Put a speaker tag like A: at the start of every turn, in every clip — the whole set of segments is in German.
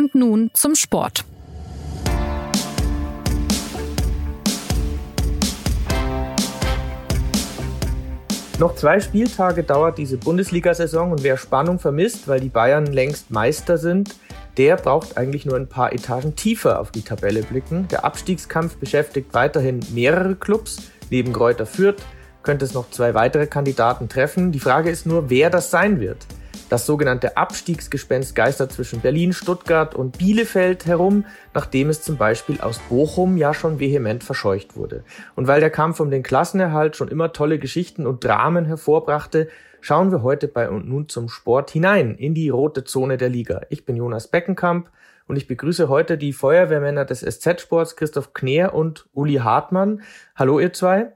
A: Und nun zum Sport.
B: Noch zwei Spieltage dauert diese Bundesliga-Saison und wer Spannung vermisst, weil die Bayern längst Meister sind, der braucht eigentlich nur ein paar Etagen tiefer auf die Tabelle blicken. Der Abstiegskampf beschäftigt weiterhin mehrere Clubs. Neben Kräuter Fürth könnte es noch zwei weitere Kandidaten treffen. Die Frage ist nur, wer das sein wird. Das sogenannte Abstiegsgespenst geistert zwischen Berlin, Stuttgart und Bielefeld herum, nachdem es zum Beispiel aus Bochum ja schon vehement verscheucht wurde. Und weil der Kampf um den Klassenerhalt schon immer tolle Geschichten und Dramen hervorbrachte, schauen wir heute bei und nun zum Sport hinein in die rote Zone der Liga. Ich bin Jonas Beckenkamp und ich begrüße heute die Feuerwehrmänner des SZ-Sports Christoph Kneer und Uli Hartmann. Hallo ihr zwei.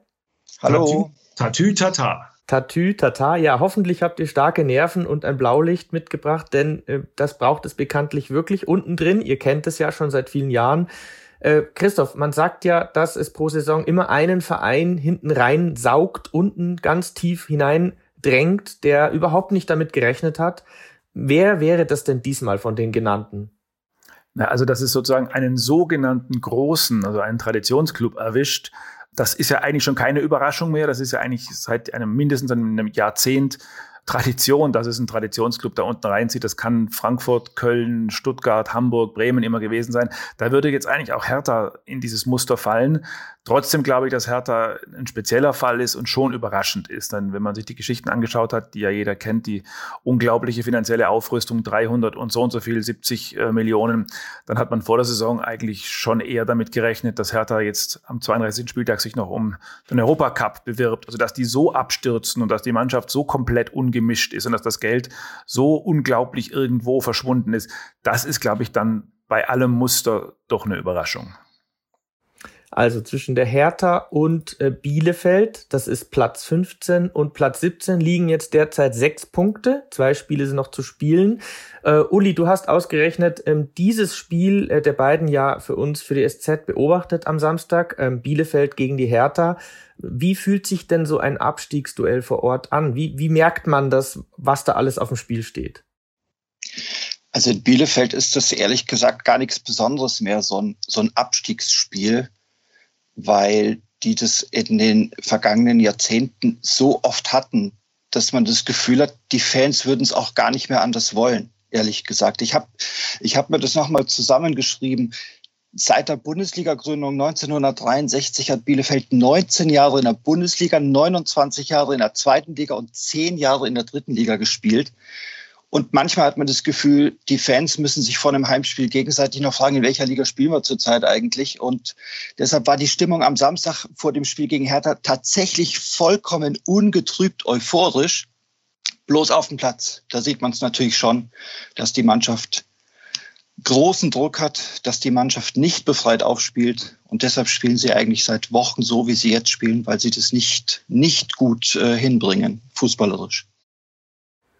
C: Hallo. Tatü tata.
B: Tatü, Tata. Ja, hoffentlich habt ihr starke Nerven und ein Blaulicht mitgebracht, denn äh, das braucht es bekanntlich wirklich unten drin. Ihr kennt es ja schon seit vielen Jahren. Äh, Christoph, man sagt ja, dass es pro Saison immer einen Verein hinten rein saugt, unten ganz tief hinein drängt, der überhaupt nicht damit gerechnet hat. Wer wäre das denn diesmal von den genannten?
D: Na, also, dass es sozusagen einen sogenannten großen, also einen Traditionsclub erwischt, das ist ja eigentlich schon keine Überraschung mehr. Das ist ja eigentlich seit einem mindestens einem Jahrzehnt Tradition, dass es ein Traditionsclub da unten reinzieht. Das kann Frankfurt, Köln, Stuttgart, Hamburg, Bremen immer gewesen sein. Da würde jetzt eigentlich auch Hertha in dieses Muster fallen. Trotzdem glaube ich, dass Hertha ein spezieller Fall ist und schon überraschend ist. Denn wenn man sich die Geschichten angeschaut hat, die ja jeder kennt, die unglaubliche finanzielle Aufrüstung, 300 und so und so viel, 70 äh, Millionen, dann hat man vor der Saison eigentlich schon eher damit gerechnet, dass Hertha jetzt am 32. Spieltag sich noch um den Europacup bewirbt. Also dass die so abstürzen und dass die Mannschaft so komplett ungemischt ist und dass das Geld so unglaublich irgendwo verschwunden ist, das ist, glaube ich, dann bei allem Muster doch eine Überraschung.
B: Also zwischen der Hertha und äh, Bielefeld, das ist Platz 15 und Platz 17 liegen jetzt derzeit sechs Punkte. Zwei Spiele sind noch zu spielen. Äh, Uli, du hast ausgerechnet ähm, dieses Spiel äh, der beiden ja für uns, für die SZ beobachtet am Samstag, ähm, Bielefeld gegen die Hertha. Wie fühlt sich denn so ein Abstiegsduell vor Ort an? Wie, wie merkt man das, was da alles auf dem Spiel steht?
E: Also in Bielefeld ist das ehrlich gesagt gar nichts Besonderes mehr, so ein, so ein Abstiegsspiel weil die das in den vergangenen Jahrzehnten so oft hatten, dass man das Gefühl hat, die Fans würden es auch gar nicht mehr anders wollen, ehrlich gesagt. Ich habe ich hab mir das nochmal zusammengeschrieben. Seit der Bundesliga-Gründung 1963 hat Bielefeld 19 Jahre in der Bundesliga, 29 Jahre in der zweiten Liga und 10 Jahre in der dritten Liga gespielt. Und manchmal hat man das Gefühl, die Fans müssen sich vor einem Heimspiel gegenseitig noch fragen, in welcher Liga spielen wir zurzeit eigentlich. Und deshalb war die Stimmung am Samstag vor dem Spiel gegen Hertha tatsächlich vollkommen ungetrübt euphorisch. Bloß auf dem Platz. Da sieht man es natürlich schon, dass die Mannschaft großen Druck hat, dass die Mannschaft nicht befreit aufspielt. Und deshalb spielen sie eigentlich seit Wochen so, wie sie jetzt spielen, weil sie das nicht, nicht gut äh, hinbringen, fußballerisch.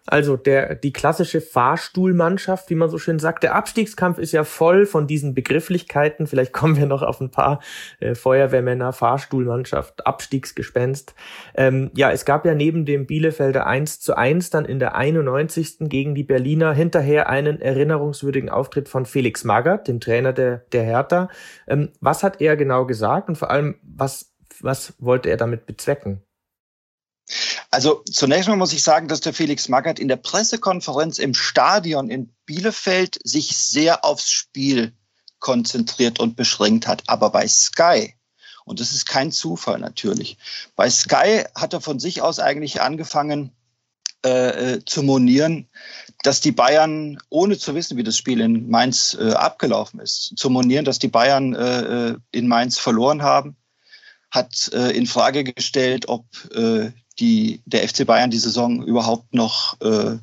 B: Also der, die klassische Fahrstuhlmannschaft, wie man so schön sagt. Der Abstiegskampf ist ja voll von diesen Begrifflichkeiten. Vielleicht kommen wir noch auf ein paar äh, Feuerwehrmänner, Fahrstuhlmannschaft, Abstiegsgespenst. Ähm, ja, es gab ja neben dem Bielefelder 1 zu 1 dann in der 91. gegen die Berliner hinterher einen erinnerungswürdigen Auftritt von Felix Magath, dem Trainer der, der Hertha. Ähm, was hat er genau gesagt und vor allem, was, was wollte er damit bezwecken?
E: Also zunächst mal muss ich sagen, dass der Felix Magath in der Pressekonferenz im Stadion in Bielefeld sich sehr aufs Spiel konzentriert und beschränkt hat. Aber bei Sky, und das ist kein Zufall natürlich, bei Sky hat er von sich aus eigentlich angefangen äh, äh zu monieren, dass die Bayern, ohne zu wissen, wie das Spiel in Mainz äh, abgelaufen ist, zu monieren, dass die Bayern äh, äh in Mainz verloren haben, hat äh, in Frage gestellt, ob die, der FC Bayern die Saison überhaupt noch äh,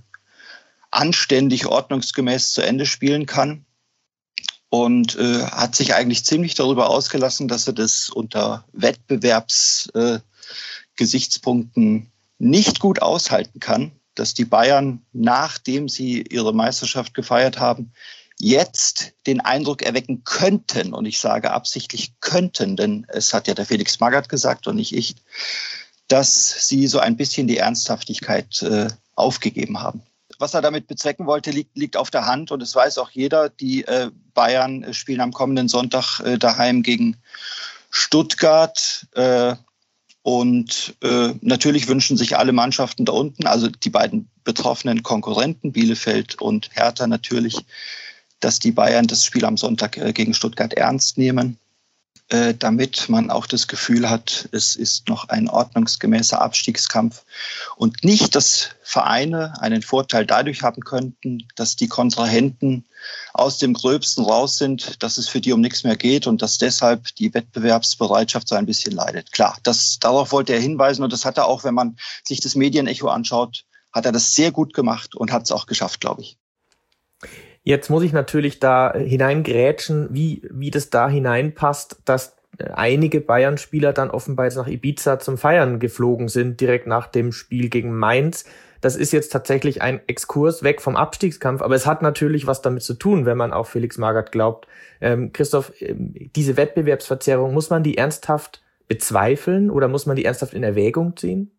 E: anständig, ordnungsgemäß zu Ende spielen kann. Und äh, hat sich eigentlich ziemlich darüber ausgelassen, dass er das unter Wettbewerbsgesichtspunkten äh, nicht gut aushalten kann, dass die Bayern, nachdem sie ihre Meisterschaft gefeiert haben, jetzt den Eindruck erwecken könnten, und ich sage absichtlich könnten, denn es hat ja der Felix Magath gesagt und nicht ich, dass sie so ein bisschen die Ernsthaftigkeit äh, aufgegeben haben. was er damit bezwecken wollte, liegt, liegt auf der Hand und es weiß auch jeder. Die äh, Bayern spielen am kommenden Sonntag äh, daheim gegen Stuttgart. Äh, und äh, natürlich wünschen sich alle Mannschaften da unten, also die beiden betroffenen Konkurrenten, Bielefeld und Hertha natürlich, dass die Bayern das Spiel am Sonntag äh, gegen Stuttgart ernst nehmen. Äh, damit man auch das Gefühl hat, es ist noch ein ordnungsgemäßer Abstiegskampf und nicht, dass Vereine einen Vorteil dadurch haben könnten, dass die Kontrahenten aus dem Gröbsten raus sind, dass es für die um nichts mehr geht und dass deshalb die Wettbewerbsbereitschaft so ein bisschen leidet. Klar, das, darauf wollte er hinweisen und das hat er auch, wenn man sich das Medienecho anschaut, hat er das sehr gut gemacht und hat es auch geschafft, glaube ich.
B: Jetzt muss ich natürlich da hineingrätschen, wie, wie das da hineinpasst, dass einige Bayern-Spieler dann offenbar jetzt nach Ibiza zum Feiern geflogen sind, direkt nach dem Spiel gegen Mainz. Das ist jetzt tatsächlich ein Exkurs weg vom Abstiegskampf, aber es hat natürlich was damit zu tun, wenn man auch Felix Magath glaubt. Ähm, Christoph, ähm, diese Wettbewerbsverzerrung, muss man die ernsthaft bezweifeln oder muss man die ernsthaft in Erwägung ziehen?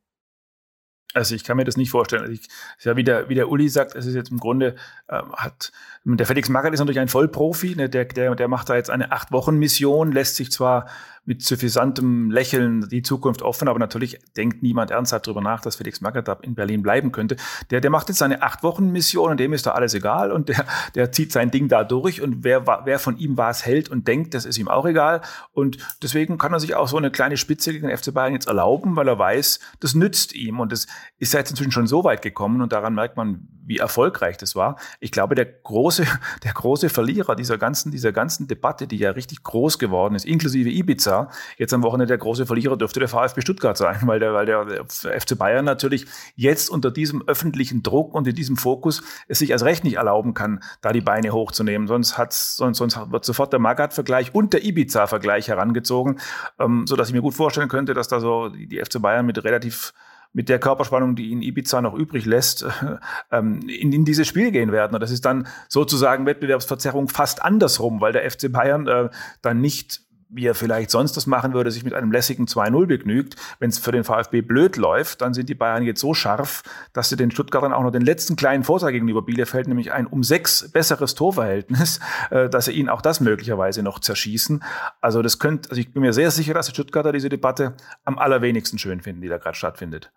D: Also ich kann mir das nicht vorstellen. Also ich, ja, wie der, wie der Uli sagt, es ist jetzt im Grunde, ähm, hat, der Felix Magath ist natürlich ein Vollprofi, ne, der, der, der macht da jetzt eine Acht-Wochen-Mission, lässt sich zwar mit suffisantem Lächeln die Zukunft offen, aber natürlich denkt niemand ernsthaft darüber nach, dass Felix Magath in Berlin bleiben könnte. Der, der macht jetzt seine acht Wochen Mission und dem ist da alles egal und der, der zieht sein Ding da durch und wer, wer von ihm was hält und denkt, das ist ihm auch egal und deswegen kann er sich auch so eine kleine Spitze gegen den FC Bayern jetzt erlauben, weil er weiß, das nützt ihm und das ist jetzt inzwischen schon so weit gekommen und daran merkt man, wie erfolgreich das war. Ich glaube, der große, der große Verlierer dieser ganzen, dieser ganzen Debatte, die ja richtig groß geworden ist, inklusive Ibiza, jetzt am Wochenende der große Verlierer dürfte der VfB Stuttgart sein, weil der, weil der FC Bayern natürlich jetzt unter diesem öffentlichen Druck und in diesem Fokus es sich als Recht nicht erlauben kann, da die Beine hochzunehmen. Sonst hat's, sonst, sonst wird sofort der Magath-Vergleich und der Ibiza-Vergleich herangezogen, ähm, so dass ich mir gut vorstellen könnte, dass da so die FC Bayern mit relativ mit der Körperspannung, die ihn Ibiza noch übrig lässt, ähm, in, in dieses Spiel gehen werden. Und das ist dann sozusagen Wettbewerbsverzerrung fast andersrum, weil der FC Bayern äh, dann nicht wie er vielleicht sonst das machen würde, sich mit einem lässigen 2-0 begnügt. Wenn es für den VfB blöd läuft, dann sind die Bayern jetzt so scharf, dass sie den Stuttgartern auch noch den letzten kleinen Vorteil gegenüber Bielefeld, nämlich ein um sechs besseres Torverhältnis, äh, dass sie ihnen auch das möglicherweise noch zerschießen. Also das könnte, also ich bin mir sehr sicher, dass die Stuttgarter diese Debatte am allerwenigsten schön finden, die da gerade stattfindet.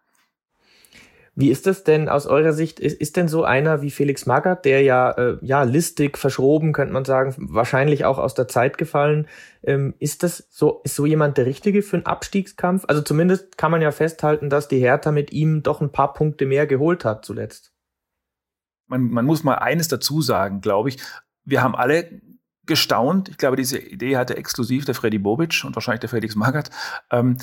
B: Wie ist das denn aus eurer Sicht? Ist, ist denn so einer wie Felix Magath, der ja, äh, ja listig, verschroben, könnte man sagen, wahrscheinlich auch aus der Zeit gefallen, ähm, ist das so, ist so jemand der Richtige für einen Abstiegskampf? Also zumindest kann man ja festhalten, dass die Hertha mit ihm doch ein paar Punkte mehr geholt hat zuletzt.
D: Man, man muss mal eines dazu sagen, glaube ich. Wir haben alle gestaunt. Ich glaube, diese Idee hatte exklusiv der Freddy Bobic und wahrscheinlich der Felix Magath. Ähm,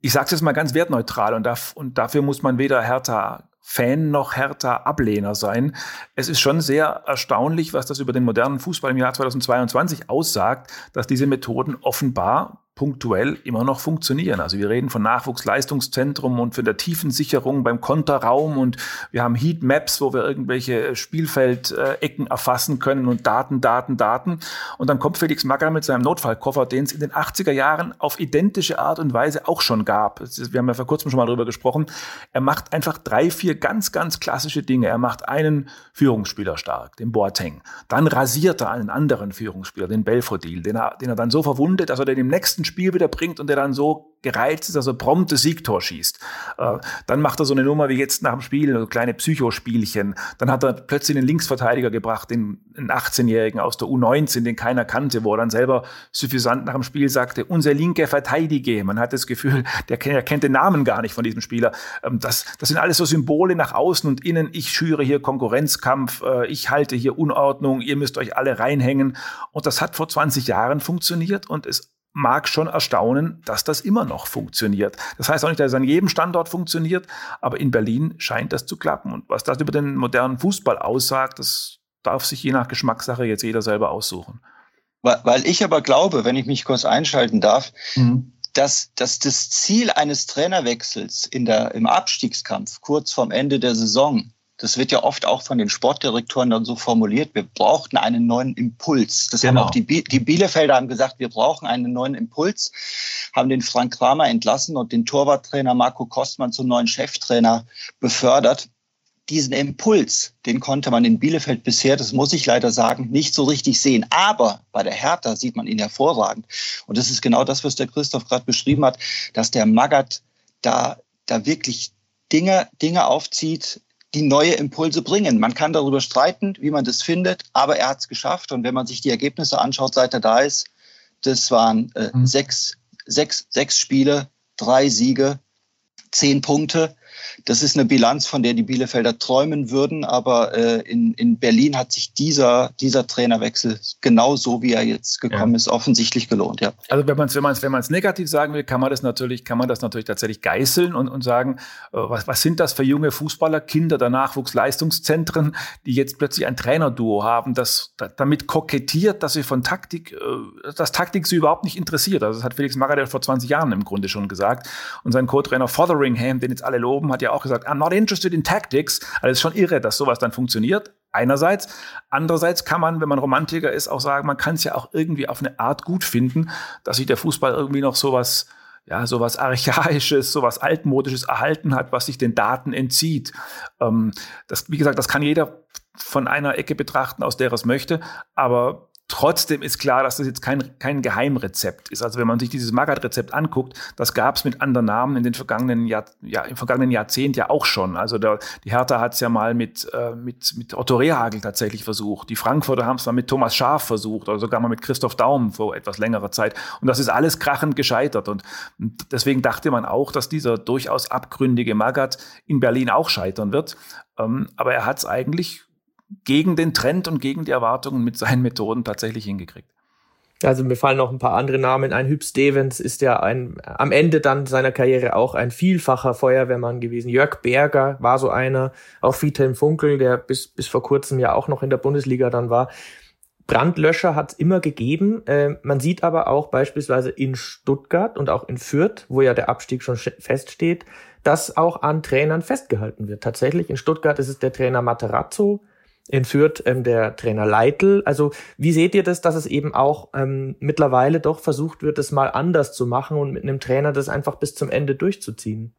D: ich sage es jetzt mal ganz wertneutral und, darf, und dafür muss man weder Hertha Fan noch Hertha Ablehner sein. Es ist schon sehr erstaunlich, was das über den modernen Fußball im Jahr 2022 aussagt, dass diese Methoden offenbar punktuell immer noch funktionieren. Also wir reden von Nachwuchsleistungszentrum und von der Tiefensicherung beim Konterraum und wir haben Heatmaps, wo wir irgendwelche Spielfeldecken erfassen können und Daten, Daten, Daten. Und dann kommt Felix Magger mit seinem Notfallkoffer, den es in den 80er Jahren auf identische Art und Weise auch schon gab. Wir haben ja vor kurzem schon mal darüber gesprochen. Er macht einfach drei, vier ganz, ganz klassische Dinge. Er macht einen Führungsspieler stark, den Boateng. Dann rasiert er einen anderen Führungsspieler, den Belfodil, den er, den er dann so verwundet, dass er den im nächsten Spiel wieder bringt und der dann so gereizt ist, dass er prompt das Siegtor schießt. Äh, dann macht er so eine Nummer wie jetzt nach dem Spiel, so kleine Psychospielchen. Dann hat er plötzlich einen Linksverteidiger gebracht, den, einen 18-Jährigen aus der U19, den keiner kannte, wo er dann selber suffisant nach dem Spiel sagte, unser linker Verteidiger. Man hat das Gefühl, der, der kennt den Namen gar nicht von diesem Spieler. Ähm, das, das sind alles so Symbole nach außen und innen. Ich schüre hier Konkurrenzkampf, äh, ich halte hier Unordnung, ihr müsst euch alle reinhängen. Und das hat vor 20 Jahren funktioniert und es mag schon erstaunen, dass das immer noch funktioniert. Das heißt auch nicht, dass es an jedem Standort funktioniert, aber in Berlin scheint das zu klappen. Und was das über den modernen Fußball aussagt, das darf sich je nach Geschmackssache jetzt jeder selber aussuchen.
E: Weil ich aber glaube, wenn ich mich kurz einschalten darf, mhm. dass, dass das Ziel eines Trainerwechsels in der, im Abstiegskampf kurz vorm Ende der Saison das wird ja oft auch von den Sportdirektoren dann so formuliert, wir brauchten einen neuen Impuls. Das genau. haben auch die, die Bielefelder haben gesagt, wir brauchen einen neuen Impuls, haben den Frank Kramer entlassen und den Torwarttrainer Marco Kostmann zum neuen Cheftrainer befördert. diesen Impuls, den konnte man in Bielefeld bisher, das muss ich leider sagen, nicht so richtig sehen. Aber bei der Hertha sieht man ihn hervorragend. Und das ist genau das, was der Christoph gerade beschrieben hat, dass der Magath da, da wirklich Dinge, Dinge aufzieht, die neue Impulse bringen. Man kann darüber streiten, wie man das findet, aber er hat es geschafft. Und wenn man sich die Ergebnisse anschaut, seit er da ist, das waren äh, mhm. sechs, sechs, sechs Spiele, drei Siege, zehn Punkte. Das ist eine Bilanz, von der die Bielefelder träumen würden, aber äh, in, in Berlin hat sich dieser, dieser Trainerwechsel genau so, wie er jetzt gekommen ja. ist, offensichtlich gelohnt. Ja.
D: Also wenn man es wenn man's, wenn man's negativ sagen will, kann man das natürlich, kann man das natürlich tatsächlich geißeln und, und sagen, äh, was, was sind das für junge Fußballer, Kinder der Nachwuchsleistungszentren, die jetzt plötzlich ein Trainerduo haben, das damit kokettiert, dass sie von Taktik, äh, dass Taktik sie überhaupt nicht interessiert. Also das hat Felix Magath vor 20 Jahren im Grunde schon gesagt. Und sein Co-Trainer Fotheringham, den jetzt alle loben, hat ja auch gesagt, I'm not interested in tactics. Also es ist schon irre, dass sowas dann funktioniert. Einerseits. Andererseits kann man, wenn man Romantiker ist, auch sagen, man kann es ja auch irgendwie auf eine Art gut finden, dass sich der Fußball irgendwie noch sowas ja, sowas Archaisches, sowas Altmodisches erhalten hat, was sich den Daten entzieht. Ähm, das, wie gesagt, das kann jeder von einer Ecke betrachten, aus der er es möchte, aber Trotzdem ist klar, dass das jetzt kein, kein Geheimrezept ist. Also wenn man sich dieses Magath-Rezept anguckt, das gab es mit anderen Namen in den vergangenen Jahr, ja, im vergangenen Jahrzehnt ja auch schon. Also der, die Hertha hat es ja mal mit, äh, mit, mit Otto Rehagel tatsächlich versucht. Die Frankfurter haben es mal mit Thomas Schaaf versucht oder sogar mal mit Christoph Daum vor etwas längerer Zeit. Und das ist alles krachend gescheitert. Und deswegen dachte man auch, dass dieser durchaus abgründige Magath in Berlin auch scheitern wird. Ähm, aber er hat es eigentlich gegen den Trend und gegen die Erwartungen mit seinen Methoden tatsächlich hingekriegt.
B: Also mir fallen noch ein paar andere Namen ein. Hüb Stevens ist ja ein, am Ende dann seiner Karriere auch ein vielfacher Feuerwehrmann gewesen. Jörg Berger war so einer. Auch Friedhelm Funkel, der bis, bis vor kurzem ja auch noch in der Bundesliga dann war. Brandlöscher hat es immer gegeben. Äh, man sieht aber auch beispielsweise in Stuttgart und auch in Fürth, wo ja der Abstieg schon feststeht, dass auch an Trainern festgehalten wird. Tatsächlich in Stuttgart ist es der Trainer Materazzo, in Fürth ähm, der Trainer Leitl. Also wie seht ihr das, dass es eben auch ähm, mittlerweile doch versucht wird, es mal anders zu machen und mit einem Trainer das einfach bis zum Ende durchzuziehen?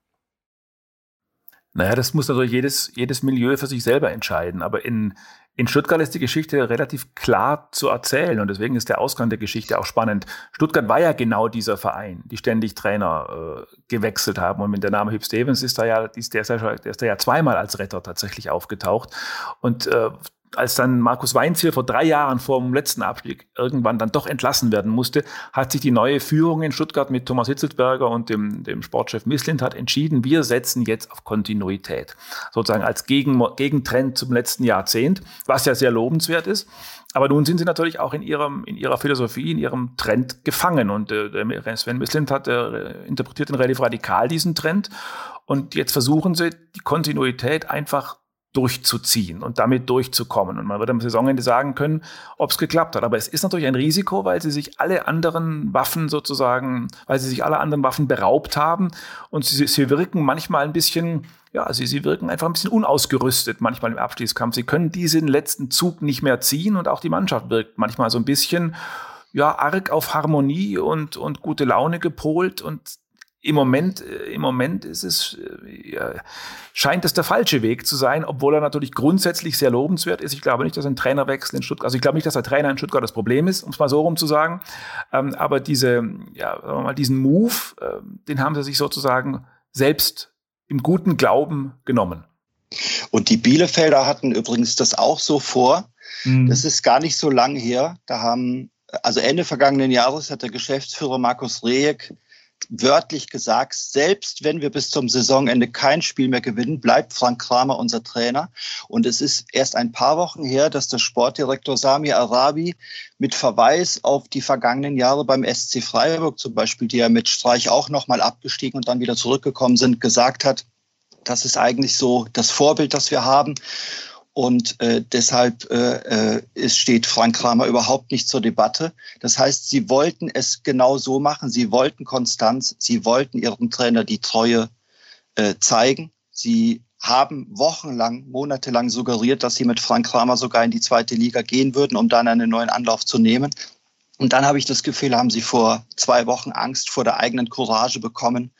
D: Naja, das muss natürlich jedes, jedes Milieu für sich selber entscheiden. Aber in, in Stuttgart ist die Geschichte relativ klar zu erzählen und deswegen ist der Ausgang der Geschichte auch spannend. Stuttgart war ja genau dieser Verein, die ständig Trainer äh, gewechselt haben und mit der Name Hüb Stevens ist da ja, ist der, der ist da ja zweimal als Retter tatsächlich aufgetaucht und äh, als dann Markus Weinziel vor drei Jahren vor dem letzten Abstieg irgendwann dann doch entlassen werden musste, hat sich die neue Führung in Stuttgart mit Thomas Hitzelsberger und dem, dem Sportchef Misslint hat entschieden, wir setzen jetzt auf Kontinuität. Sozusagen als Gegen, Gegentrend zum letzten Jahrzehnt, was ja sehr lobenswert ist. Aber nun sind sie natürlich auch in ihrem, in ihrer Philosophie, in ihrem Trend gefangen. Und äh, Sven Misslint hat äh, interpretiert den relativ radikal diesen Trend. Und jetzt versuchen sie, die Kontinuität einfach durchzuziehen und damit durchzukommen. Und man wird am Saisonende sagen können, ob es geklappt hat. Aber es ist natürlich ein Risiko, weil sie sich alle anderen Waffen sozusagen, weil sie sich alle anderen Waffen beraubt haben und sie, sie wirken manchmal ein bisschen, ja, sie, sie wirken einfach ein bisschen unausgerüstet manchmal im Abstiegskampf. Sie können diesen letzten Zug nicht mehr ziehen und auch die Mannschaft wirkt manchmal so ein bisschen, ja, arg auf Harmonie und, und gute Laune gepolt und im Moment, äh, im Moment ist es, äh, scheint es der falsche Weg zu sein, obwohl er natürlich grundsätzlich sehr lobenswert ist. Ich glaube nicht, dass ein Trainerwechsel in Stuttgart, also ich glaube nicht, dass der Trainer in Stuttgart das Problem ist, um es mal so rum zu sagen. Ähm, aber diese, ja, sagen wir mal, diesen Move, äh, den haben sie sich sozusagen selbst im guten Glauben genommen.
E: Und die Bielefelder hatten übrigens das auch so vor. Mhm. Das ist gar nicht so lang her. Da haben, also Ende vergangenen Jahres hat der Geschäftsführer Markus Rejek wörtlich gesagt, selbst wenn wir bis zum Saisonende kein Spiel mehr gewinnen, bleibt Frank Kramer unser Trainer. Und es ist erst ein paar Wochen her, dass der Sportdirektor Sami Arabi mit Verweis auf die vergangenen Jahre beim SC Freiburg zum Beispiel, die ja mit Streich auch nochmal abgestiegen und dann wieder zurückgekommen sind, gesagt hat, das ist eigentlich so das Vorbild, das wir haben. Und äh, deshalb äh, äh, es steht Frank Kramer überhaupt nicht zur Debatte. Das heißt, sie wollten es genau so machen. Sie wollten Konstanz. Sie wollten ihrem Trainer die Treue äh, zeigen. Sie haben wochenlang, monatelang suggeriert, dass sie mit Frank Kramer sogar in die zweite Liga gehen würden, um dann einen neuen Anlauf zu nehmen. Und dann habe ich das Gefühl, haben sie vor zwei Wochen Angst vor der eigenen Courage bekommen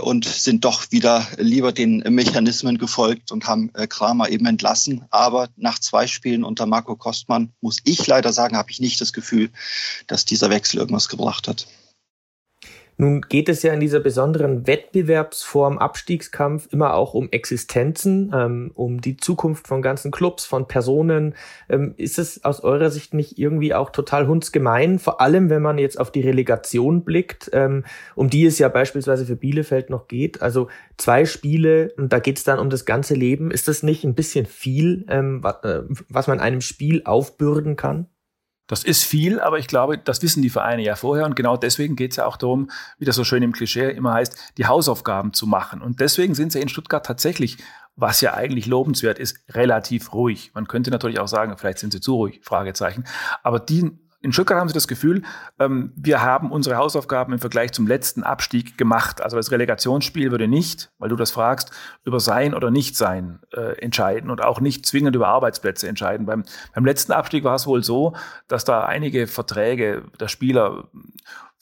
E: und sind doch wieder lieber den Mechanismen gefolgt und haben äh, Kramer eben entlassen. Aber nach zwei Spielen unter Marco Kostmann muss ich leider sagen, habe ich nicht das Gefühl, dass dieser Wechsel irgendwas gebracht hat.
B: Nun geht es ja in dieser besonderen Wettbewerbsform Abstiegskampf immer auch um Existenzen, ähm, um die Zukunft von ganzen Clubs, von Personen. Ähm, ist es aus eurer Sicht nicht irgendwie auch total hundsgemein, vor allem wenn man jetzt auf die Relegation blickt, ähm, um die es ja beispielsweise für Bielefeld noch geht? Also zwei Spiele und da geht es dann um das ganze Leben. Ist das nicht ein bisschen viel, ähm, was, äh, was man einem Spiel aufbürden kann?
D: Das ist viel, aber ich glaube, das wissen die Vereine ja vorher. Und genau deswegen geht es ja auch darum, wie das so schön im Klischee immer heißt, die Hausaufgaben zu machen. Und deswegen sind sie in Stuttgart tatsächlich, was ja eigentlich lobenswert ist, relativ ruhig. Man könnte natürlich auch sagen, vielleicht sind sie zu ruhig, Fragezeichen. Aber die in Stuttgart haben sie das Gefühl, ähm, wir haben unsere Hausaufgaben im Vergleich zum letzten Abstieg gemacht. Also das Relegationsspiel würde nicht, weil du das fragst, über sein oder nicht sein äh, entscheiden und auch nicht zwingend über Arbeitsplätze entscheiden. Beim, beim letzten Abstieg war es wohl so, dass da einige Verträge der Spieler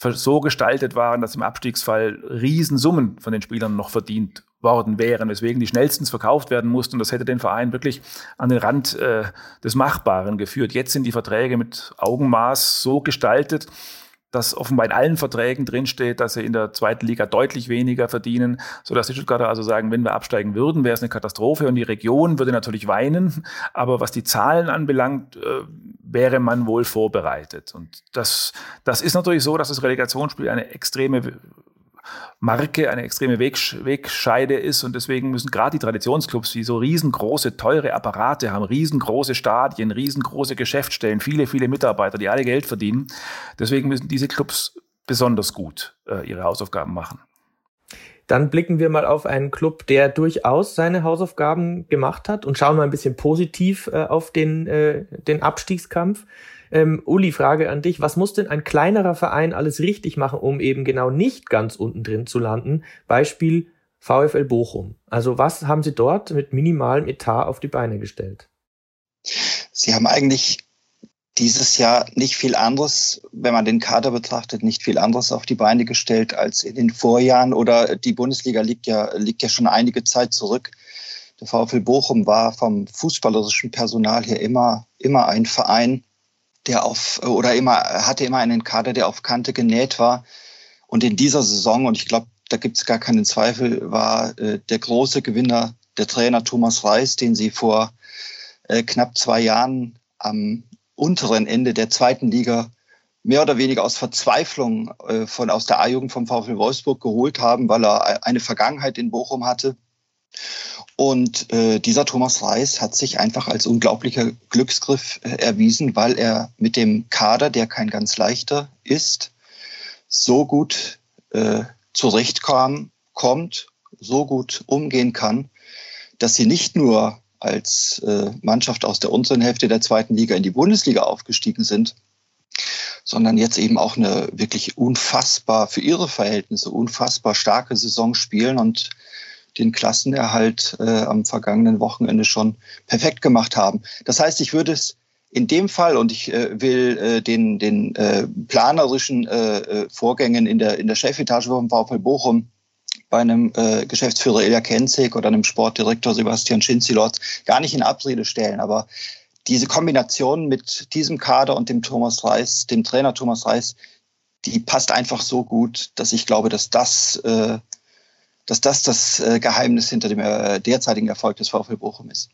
D: so gestaltet waren, dass im Abstiegsfall Riesensummen von den Spielern noch verdient worden wären, weswegen die schnellstens verkauft werden mussten. Und das hätte den Verein wirklich an den Rand äh, des Machbaren geführt. Jetzt sind die Verträge mit Augenmaß so gestaltet, dass offenbar in allen Verträgen drinsteht, dass sie in der zweiten Liga deutlich weniger verdienen, sodass die Stuttgarter also sagen, wenn wir absteigen würden, wäre es eine Katastrophe und die Region würde natürlich weinen. Aber was die Zahlen anbelangt, äh, wäre man wohl vorbereitet. Und das, das ist natürlich so, dass das Relegationsspiel eine extreme Marke, eine extreme Wegscheide ist und deswegen müssen gerade die Traditionsclubs, die so riesengroße, teure Apparate haben, riesengroße Stadien, riesengroße Geschäftsstellen, viele, viele Mitarbeiter, die alle Geld verdienen, deswegen müssen diese Clubs besonders gut äh, ihre Hausaufgaben machen.
B: Dann blicken wir mal auf einen Club, der durchaus seine Hausaufgaben gemacht hat und schauen mal ein bisschen positiv äh, auf den, äh, den Abstiegskampf. Ähm, Uli, Frage an dich. Was muss denn ein kleinerer Verein alles richtig machen, um eben genau nicht ganz unten drin zu landen? Beispiel VfL Bochum. Also was haben Sie dort mit minimalem Etat auf die Beine gestellt?
E: Sie haben eigentlich dieses Jahr nicht viel anderes, wenn man den Kader betrachtet, nicht viel anderes auf die Beine gestellt als in den Vorjahren oder die Bundesliga liegt ja, liegt ja schon einige Zeit zurück. Der VfL Bochum war vom fußballerischen Personal her immer, immer ein Verein, der auf, oder immer, hatte immer einen Kader, der auf Kante genäht war. Und in dieser Saison, und ich glaube, da gibt es gar keinen Zweifel, war äh, der große Gewinner der Trainer Thomas Reis, den sie vor äh, knapp zwei Jahren am unteren Ende der zweiten Liga mehr oder weniger aus Verzweiflung äh, von aus der A-Jugend vom VfL Wolfsburg geholt haben, weil er eine Vergangenheit in Bochum hatte und äh, dieser Thomas Reis hat sich einfach als unglaublicher Glücksgriff äh, erwiesen, weil er mit dem Kader, der kein ganz leichter ist, so gut äh, zurechtkam, kommt, so gut umgehen kann, dass sie nicht nur als äh, Mannschaft aus der unteren Hälfte der zweiten Liga in die Bundesliga aufgestiegen sind, sondern jetzt eben auch eine wirklich unfassbar, für ihre Verhältnisse unfassbar starke Saison spielen und den Klassenerhalt äh, am vergangenen Wochenende schon perfekt gemacht haben. Das heißt, ich würde es in dem Fall, und ich äh, will äh, den, den äh, planerischen äh, äh, Vorgängen in der, in der Chefetage vom VfL Bochum bei einem äh, Geschäftsführer Ilja Kenzig oder einem Sportdirektor Sebastian Schinzilotz gar nicht in Abrede stellen. Aber diese Kombination mit diesem Kader und dem Thomas Reis, dem Trainer Thomas Reis, die passt einfach so gut, dass ich glaube, dass das äh, dass das das äh, Geheimnis hinter dem äh, derzeitigen Erfolg des VfL Bochum ist.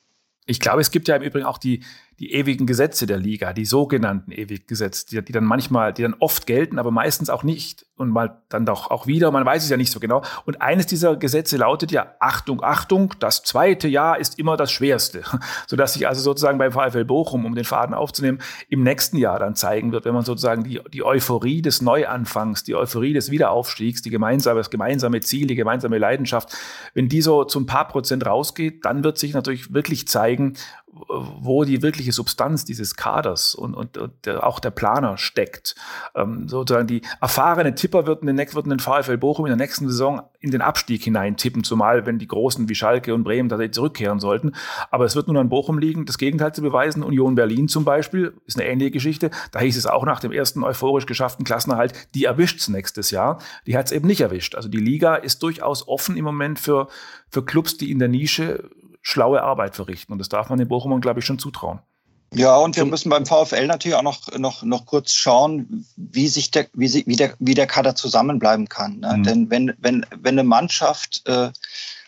D: Ich glaube, es gibt ja im Übrigen auch die, die ewigen Gesetze der Liga, die sogenannten ewigen Gesetze, die, die, dann manchmal, die dann oft gelten, aber meistens auch nicht und mal dann doch auch wieder, man weiß es ja nicht so genau. Und eines dieser Gesetze lautet ja, Achtung, Achtung, das zweite Jahr ist immer das schwerste, sodass sich also sozusagen beim VfL Bochum, um den Faden aufzunehmen, im nächsten Jahr dann zeigen wird, wenn man sozusagen die, die Euphorie des Neuanfangs, die Euphorie des Wiederaufstiegs, die gemeinsame, das gemeinsame Ziel, die gemeinsame Leidenschaft, wenn die so zum paar Prozent rausgeht, dann wird sich natürlich wirklich zeigen, wo die wirkliche Substanz dieses Kaders und, und, und auch der Planer steckt. Ähm, sozusagen die erfahrene Tipper würden den, würden den VfL Bochum in der nächsten Saison in den Abstieg hinein tippen, zumal wenn die Großen wie Schalke und Bremen tatsächlich zurückkehren sollten. Aber es wird nun an Bochum liegen, das Gegenteil zu beweisen. Union Berlin zum Beispiel ist eine ähnliche Geschichte. Da hieß es auch nach dem ersten euphorisch geschafften Klassenerhalt, die erwischt's nächstes Jahr. Die hat's eben nicht erwischt. Also die Liga ist durchaus offen im Moment für, für Clubs, die in der Nische schlaue Arbeit verrichten. Und das darf man den Bochumern, glaube ich, schon zutrauen.
E: Ja, und wir müssen beim VfL natürlich auch noch, noch, noch kurz schauen, wie sich der, wie, sie, wie, der, wie der Kader zusammenbleiben kann. Ne? Mhm. Denn wenn, wenn, wenn eine Mannschaft, äh,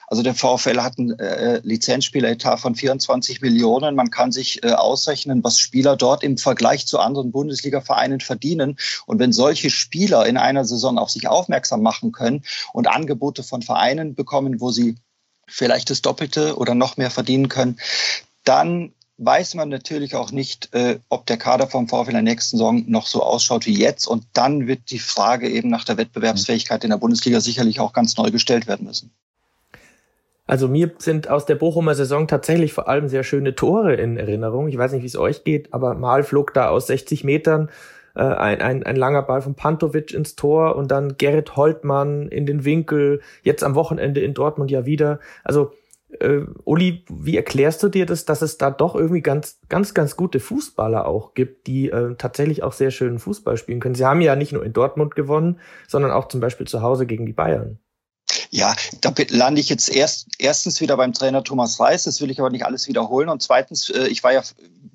E: also der VfL hat einen äh, Lizenzspieleretat von 24 Millionen, man kann sich äh, ausrechnen, was Spieler dort im Vergleich zu anderen Bundesliga-Vereinen verdienen. Und wenn solche Spieler in einer Saison auf sich aufmerksam machen können und Angebote von Vereinen bekommen, wo sie vielleicht das Doppelte oder noch mehr verdienen können, dann weiß man natürlich auch nicht, äh, ob der Kader vom VfL in der nächsten Saison noch so ausschaut wie jetzt. Und dann wird die Frage eben nach der Wettbewerbsfähigkeit in der Bundesliga sicherlich auch ganz neu gestellt werden müssen.
B: Also mir sind aus der Bochumer Saison tatsächlich vor allem sehr schöne Tore in Erinnerung. Ich weiß nicht, wie es euch geht, aber mal flog da aus 60 Metern äh, ein, ein, ein langer Ball von Pantovic ins Tor und dann Gerrit Holtmann in den Winkel, jetzt am Wochenende in Dortmund ja wieder. Also äh, Uli, wie erklärst du dir das, dass es da doch irgendwie ganz, ganz, ganz gute Fußballer auch gibt, die äh, tatsächlich auch sehr schönen Fußball spielen können? Sie haben ja nicht nur in Dortmund gewonnen, sondern auch zum Beispiel zu Hause gegen die Bayern.
E: Ja, da lande ich jetzt erst, erstens wieder beim Trainer Thomas Reis, das will ich aber nicht alles wiederholen. Und zweitens, äh, ich war ja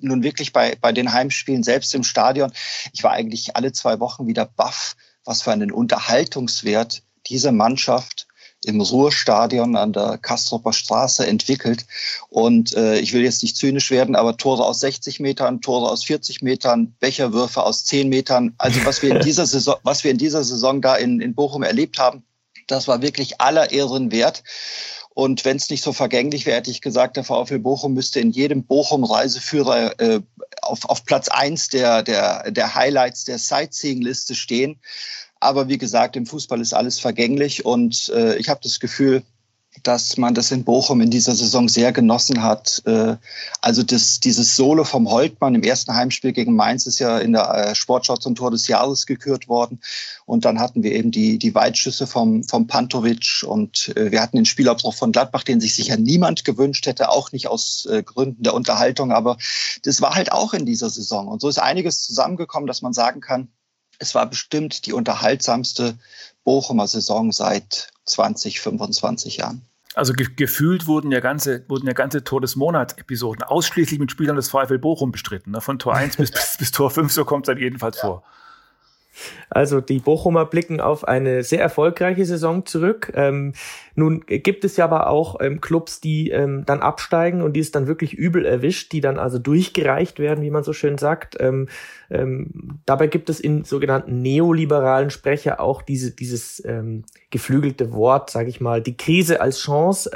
E: nun wirklich bei, bei den Heimspielen selbst im Stadion. Ich war eigentlich alle zwei Wochen wieder baff, was für einen Unterhaltungswert diese Mannschaft im Ruhrstadion an der Kastropper Straße entwickelt. Und äh, ich will jetzt nicht zynisch werden, aber Tore aus 60 Metern, Tore aus 40 Metern, Becherwürfe aus 10 Metern. Also was wir in dieser Saison, was wir in dieser Saison da in, in Bochum erlebt haben, das war wirklich aller Ehren wert. Und wenn es nicht so vergänglich wäre, hätte ich gesagt, der VfL Bochum müsste in jedem Bochum-Reiseführer äh, auf, auf Platz eins der, der, der Highlights der Sightseeing-Liste stehen. Aber wie gesagt, im Fußball ist alles vergänglich und äh, ich habe das Gefühl, dass man das in Bochum in dieser Saison sehr genossen hat. Äh, also das, dieses Solo vom Holtmann im ersten Heimspiel gegen Mainz ist ja in der äh, Sportschau zum Tor des Jahres gekürt worden. Und dann hatten wir eben die, die Weitschüsse vom, vom Pantovic und äh, wir hatten den Spielabbruch von Gladbach, den sich sicher niemand gewünscht hätte, auch nicht aus Gründen der Unterhaltung. Aber das war halt auch in dieser Saison. Und so ist einiges zusammengekommen, dass man sagen kann, es war bestimmt die unterhaltsamste Bochumer Saison seit 20, 25 Jahren.
D: Also ge gefühlt wurden ja ganze, wurden ja ganze Tor des Monats-Episoden ausschließlich mit Spielern des VfL Bochum bestritten. Ne? Von Tor 1 bis, bis, bis, Tor 5, so kommt es dann jedenfalls ja. vor.
B: Also die Bochumer blicken auf eine sehr erfolgreiche Saison zurück. Ähm, nun gibt es ja aber auch ähm, Clubs, die ähm, dann absteigen und die es dann wirklich übel erwischt, die dann also durchgereicht werden, wie man so schön sagt. Ähm, ähm, dabei gibt es in sogenannten neoliberalen Sprecher auch diese, dieses ähm, geflügelte Wort, sage ich mal, die Krise als Chance.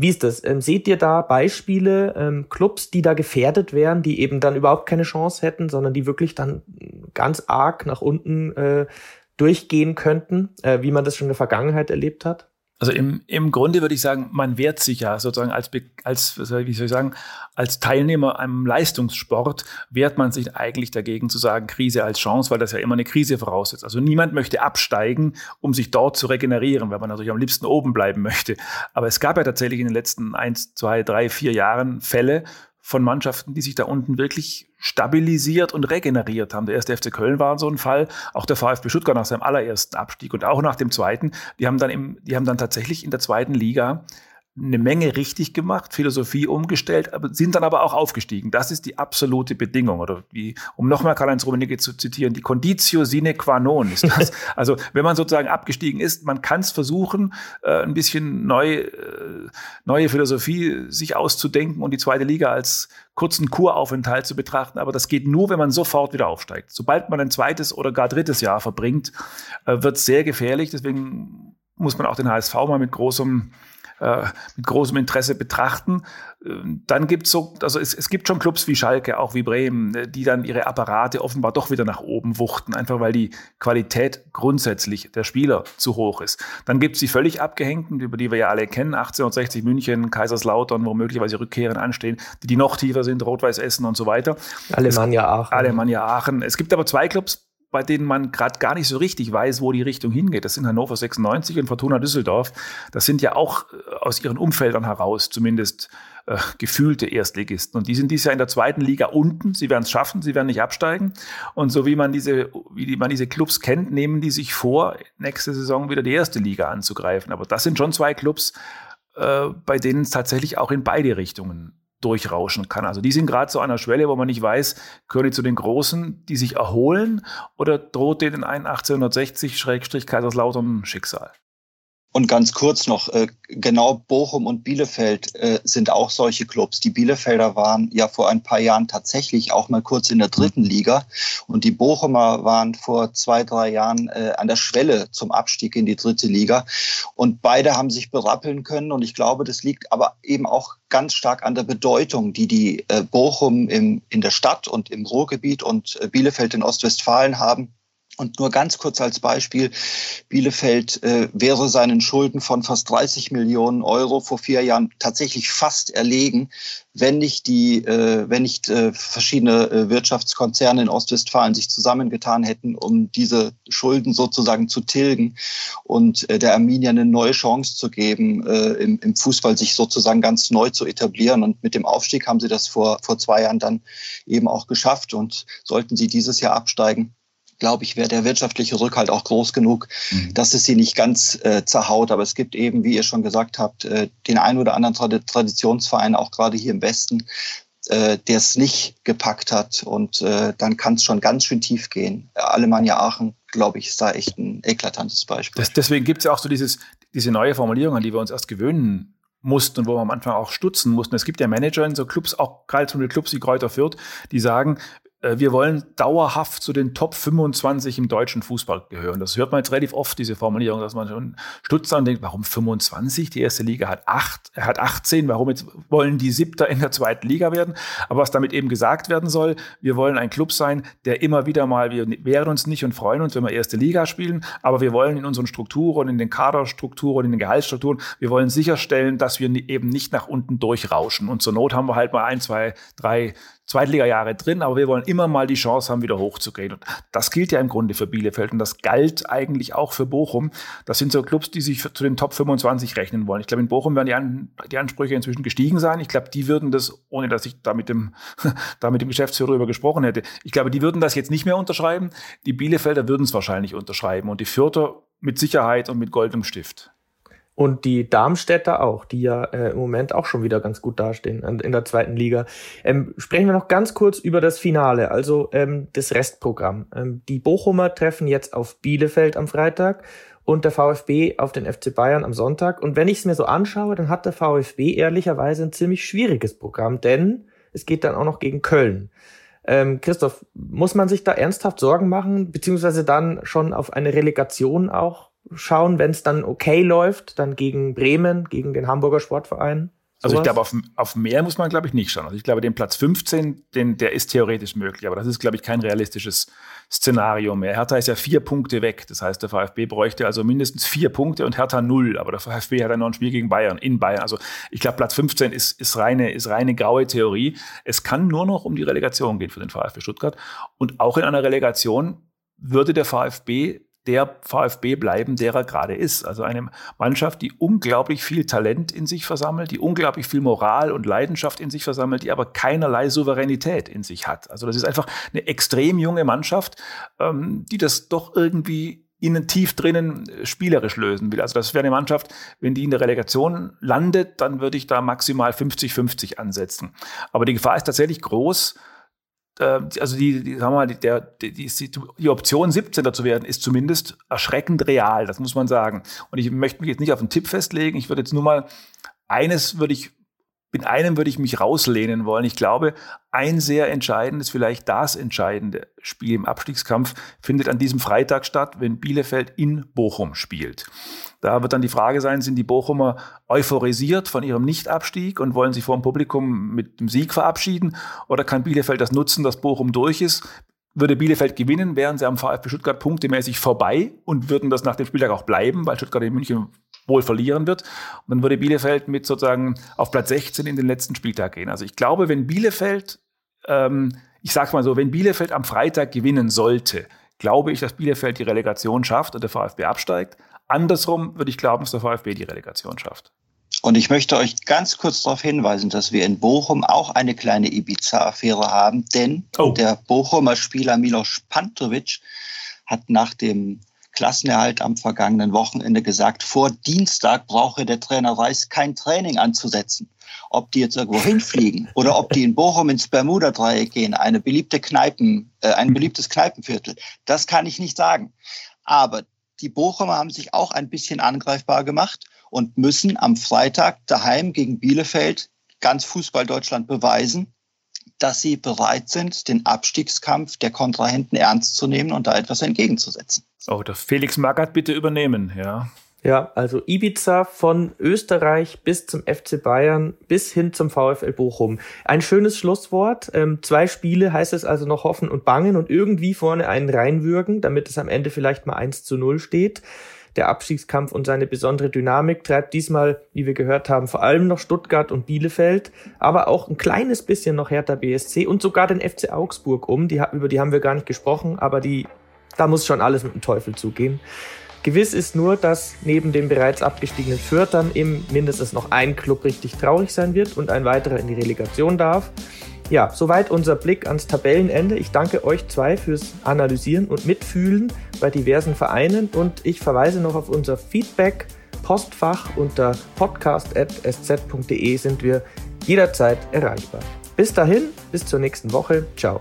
B: Wie ist das? Ähm, seht ihr da Beispiele, ähm, Clubs, die da gefährdet wären, die eben dann überhaupt keine Chance hätten, sondern die wirklich dann ganz arg nach unten äh, durchgehen könnten, äh, wie man das schon in der Vergangenheit erlebt hat?
D: Also im, im Grunde würde ich sagen, man wehrt sich ja sozusagen als, als, wie soll ich sagen, als Teilnehmer am Leistungssport wehrt man sich eigentlich dagegen zu sagen, Krise als Chance, weil das ja immer eine Krise voraussetzt. Also niemand möchte absteigen, um sich dort zu regenerieren, weil man natürlich am liebsten oben bleiben möchte. Aber es gab ja tatsächlich in den letzten eins, zwei, drei, vier Jahren Fälle, von Mannschaften, die sich da unten wirklich stabilisiert und regeneriert haben. Der erste FC Köln war so ein Fall, auch der VfB Stuttgart nach seinem allerersten Abstieg und auch nach dem zweiten. Die haben dann, im, die haben dann tatsächlich in der zweiten Liga eine Menge richtig gemacht, Philosophie umgestellt, aber sind dann aber auch aufgestiegen. Das ist die absolute Bedingung. Oder wie, um nochmal Karl-Heinz Rummenigge zu zitieren, die Conditio sine qua non ist das. also wenn man sozusagen abgestiegen ist, man kann es versuchen, äh, ein bisschen neu, äh, neue Philosophie sich auszudenken und die zweite Liga als kurzen Kuraufenthalt zu betrachten. Aber das geht nur, wenn man sofort wieder aufsteigt. Sobald man ein zweites oder gar drittes Jahr verbringt, äh, wird es sehr gefährlich. Deswegen muss man auch den HSV mal mit großem äh, mit großem Interesse betrachten. Ähm, dann gibt's so, also es, es gibt schon Clubs wie Schalke, auch wie Bremen, äh, die dann ihre Apparate offenbar doch wieder nach oben wuchten, einfach weil die Qualität grundsätzlich der Spieler zu hoch ist. Dann gibt's die völlig abgehängten, über die wir ja alle kennen, 1860 München, Kaiserslautern, wo möglicherweise Rückkehren anstehen, die, die noch tiefer sind, Rot-Weiß Essen und so weiter.
B: Alemannia Aachen.
D: Alemannia Aachen. Es gibt aber zwei Clubs, bei denen man gerade gar nicht so richtig weiß, wo die Richtung hingeht. Das sind Hannover 96 und Fortuna Düsseldorf. Das sind ja auch äh, aus ihren Umfeldern heraus zumindest äh, gefühlte Erstligisten. Und die sind dieses Jahr in der zweiten Liga unten. Sie werden es schaffen, sie werden nicht absteigen. Und so wie man diese, wie man diese Clubs kennt, nehmen die sich vor, nächste Saison wieder die erste Liga anzugreifen. Aber das sind schon zwei Clubs, äh, bei denen es tatsächlich auch in beide Richtungen durchrauschen kann. Also die sind gerade an einer Schwelle, wo man nicht weiß, gehören die zu den Großen, die sich erholen oder droht denen ein 1860-Kaiserslautern Schicksal?
E: Und ganz kurz noch, äh, genau Bochum und Bielefeld äh, sind auch solche Clubs. Die Bielefelder waren ja vor ein paar Jahren tatsächlich auch mal kurz in der dritten Liga und die Bochumer waren vor zwei, drei Jahren äh, an der Schwelle zum Abstieg in die dritte Liga. Und beide haben sich berappeln können und ich glaube, das liegt aber eben auch ganz stark an der Bedeutung, die die Bochum in der Stadt und im Ruhrgebiet und Bielefeld in Ostwestfalen haben und nur ganz kurz als Beispiel, Bielefeld äh, wäre seinen Schulden von fast 30 Millionen Euro vor vier Jahren tatsächlich fast erlegen, wenn nicht die, äh, wenn nicht äh, verschiedene äh, Wirtschaftskonzerne in Ostwestfalen sich zusammengetan hätten, um diese Schulden sozusagen zu tilgen und äh, der Arminia eine neue Chance zu geben, äh, im, im Fußball sich sozusagen ganz neu zu etablieren. Und mit dem Aufstieg haben sie das vor, vor zwei Jahren dann eben auch geschafft. Und sollten sie dieses Jahr absteigen, glaube ich, wäre der wirtschaftliche Rückhalt auch groß genug, mhm. dass es sie nicht ganz äh, zerhaut. Aber es gibt eben, wie ihr schon gesagt habt, äh, den einen oder anderen Trad Traditionsverein, auch gerade hier im Westen, äh, der es nicht gepackt hat. Und äh, dann kann es schon ganz schön tief gehen. Alemannia Aachen, glaube ich, ist da echt ein eklatantes Beispiel.
D: Das, deswegen gibt es ja auch so dieses, diese neue Formulierung, an die wir uns erst gewöhnen mussten und wo wir am Anfang auch stutzen mussten. Es gibt ja Manager in so Clubs, auch gerade so Clubs wie Kräuter Fürth, die sagen, wir wollen dauerhaft zu den Top 25 im deutschen Fußball gehören. Das hört man jetzt relativ oft, diese Formulierung, dass man schon stutzt und denkt, warum 25? Die erste Liga hat acht, hat 18, warum jetzt wollen die Siebter in der zweiten Liga werden? Aber was damit eben gesagt werden soll, wir wollen ein Club sein, der immer wieder mal, wir wehren uns nicht und freuen uns, wenn wir erste Liga spielen, aber wir wollen in unseren Strukturen, in den Kaderstrukturen, in den Gehaltsstrukturen, wir wollen sicherstellen, dass wir eben nicht nach unten durchrauschen. Und zur Not haben wir halt mal ein, zwei, drei Zweitliga-Jahre drin, aber wir wollen immer mal die Chance haben, wieder hochzugehen. Und das gilt ja im Grunde für Bielefeld und das galt eigentlich auch für Bochum. Das sind so Clubs, die sich zu den Top 25 rechnen wollen. Ich glaube, in Bochum werden die, An die Ansprüche inzwischen gestiegen sein. Ich glaube, die würden das, ohne dass ich da mit dem, da mit dem Geschäftsführer darüber gesprochen hätte, ich glaube, die würden das jetzt nicht mehr unterschreiben. Die Bielefelder würden es wahrscheinlich unterschreiben und die Fürther mit Sicherheit und mit goldem Stift.
B: Und die Darmstädter auch, die ja äh, im Moment auch schon wieder ganz gut dastehen in der zweiten Liga. Ähm, sprechen wir noch ganz kurz über das Finale, also ähm, das Restprogramm. Ähm, die Bochumer treffen jetzt auf Bielefeld am Freitag und der VfB auf den FC Bayern am Sonntag. Und wenn ich es mir so anschaue, dann hat der VfB ehrlicherweise ein ziemlich schwieriges Programm, denn es geht dann auch noch gegen Köln. Ähm, Christoph, muss man sich da ernsthaft Sorgen machen, beziehungsweise dann schon auf eine Relegation auch schauen, wenn es dann okay läuft, dann gegen Bremen, gegen den Hamburger Sportverein?
D: Also ich glaube, auf, auf mehr muss man, glaube ich, nicht schauen. Also ich glaube, den Platz 15, den, der ist theoretisch möglich, aber das ist, glaube ich, kein realistisches Szenario mehr. Hertha ist ja vier Punkte weg. Das heißt, der VfB bräuchte also mindestens vier Punkte und Hertha null. Aber der VfB hat ja noch ein Spiel gegen Bayern, in Bayern. Also ich glaube, Platz 15 ist, ist, reine, ist reine graue Theorie. Es kann nur noch um die Relegation gehen für den VfB Stuttgart. Und auch in einer Relegation würde der VfB der VfB bleiben, der er gerade ist. Also eine Mannschaft, die unglaublich viel Talent in sich versammelt, die unglaublich viel Moral und Leidenschaft in sich versammelt, die aber keinerlei Souveränität in sich hat. Also das ist einfach eine extrem junge Mannschaft, ähm, die das doch irgendwie innen tief drinnen spielerisch lösen will. Also das wäre eine Mannschaft, wenn die in der Relegation landet, dann würde ich da maximal 50-50 ansetzen. Aber die Gefahr ist tatsächlich groß, äh, also die, die, sagen wir mal, der, die, die, die Option 17er zu werden, ist zumindest erschreckend real, das muss man sagen. Und ich möchte mich jetzt nicht auf einen Tipp festlegen. Ich würde jetzt nur mal, eines würde ich in einem würde ich mich rauslehnen wollen. Ich glaube, ein sehr entscheidendes, vielleicht das entscheidende Spiel im Abstiegskampf findet an diesem Freitag statt, wenn Bielefeld in Bochum spielt. Da wird dann die Frage sein, sind die Bochumer euphorisiert von ihrem Nichtabstieg und wollen sich vor dem Publikum mit dem Sieg verabschieden? Oder kann Bielefeld das nutzen, dass Bochum durch ist? Würde Bielefeld gewinnen, wären sie am VfB Stuttgart punktemäßig vorbei und würden das nach dem Spieltag auch bleiben, weil Stuttgart in München wohl verlieren wird. Und dann würde Bielefeld mit sozusagen auf Platz 16 in den letzten Spieltag gehen. Also ich glaube, wenn Bielefeld, ähm, ich sage mal so, wenn Bielefeld am Freitag gewinnen sollte, glaube ich, dass Bielefeld die Relegation schafft und der VfB absteigt. Andersrum würde ich glauben, dass der VfB die Relegation schafft.
E: Und ich möchte euch ganz kurz darauf hinweisen, dass wir in Bochum auch eine kleine Ibiza-Affäre haben, denn oh. der Bochumer Spieler Milos Pantovic hat nach dem Klassenerhalt am vergangenen Wochenende gesagt, vor Dienstag brauche der Trainer Reis kein Training anzusetzen. Ob die jetzt irgendwo hinfliegen oder ob die in Bochum ins Bermuda-Dreieck gehen, eine beliebte Kneipen, äh, ein beliebtes Kneipenviertel, das kann ich nicht sagen. Aber die Bochumer haben sich auch ein bisschen angreifbar gemacht und müssen am Freitag daheim gegen Bielefeld ganz Fußball Deutschland beweisen, dass sie bereit sind, den Abstiegskampf der Kontrahenten ernst zu nehmen und da etwas entgegenzusetzen.
D: Oh, der Felix Magath bitte übernehmen, ja.
B: Ja, also Ibiza von Österreich bis zum FC Bayern bis hin zum VfL Bochum. Ein schönes Schlusswort. Ähm, zwei Spiele heißt es also noch hoffen und bangen und irgendwie vorne einen reinwürgen, damit es am Ende vielleicht mal 1 zu 0 steht. Der Abstiegskampf und seine besondere Dynamik treibt diesmal, wie wir gehört haben, vor allem noch Stuttgart und Bielefeld, aber auch ein kleines bisschen noch Hertha BSC und sogar den FC Augsburg um. Die, über die haben wir gar nicht gesprochen, aber die da muss schon alles mit dem Teufel zugehen. Gewiss ist nur, dass neben den bereits abgestiegenen Fürtern eben mindestens noch ein Club richtig traurig sein wird und ein weiterer in die Relegation darf. Ja, soweit unser Blick ans Tabellenende. Ich danke euch zwei fürs Analysieren und Mitfühlen bei diversen Vereinen und ich verweise noch auf unser Feedback. Postfach unter podcast.sz.de sind wir jederzeit erreichbar. Bis dahin, bis zur nächsten Woche. Ciao.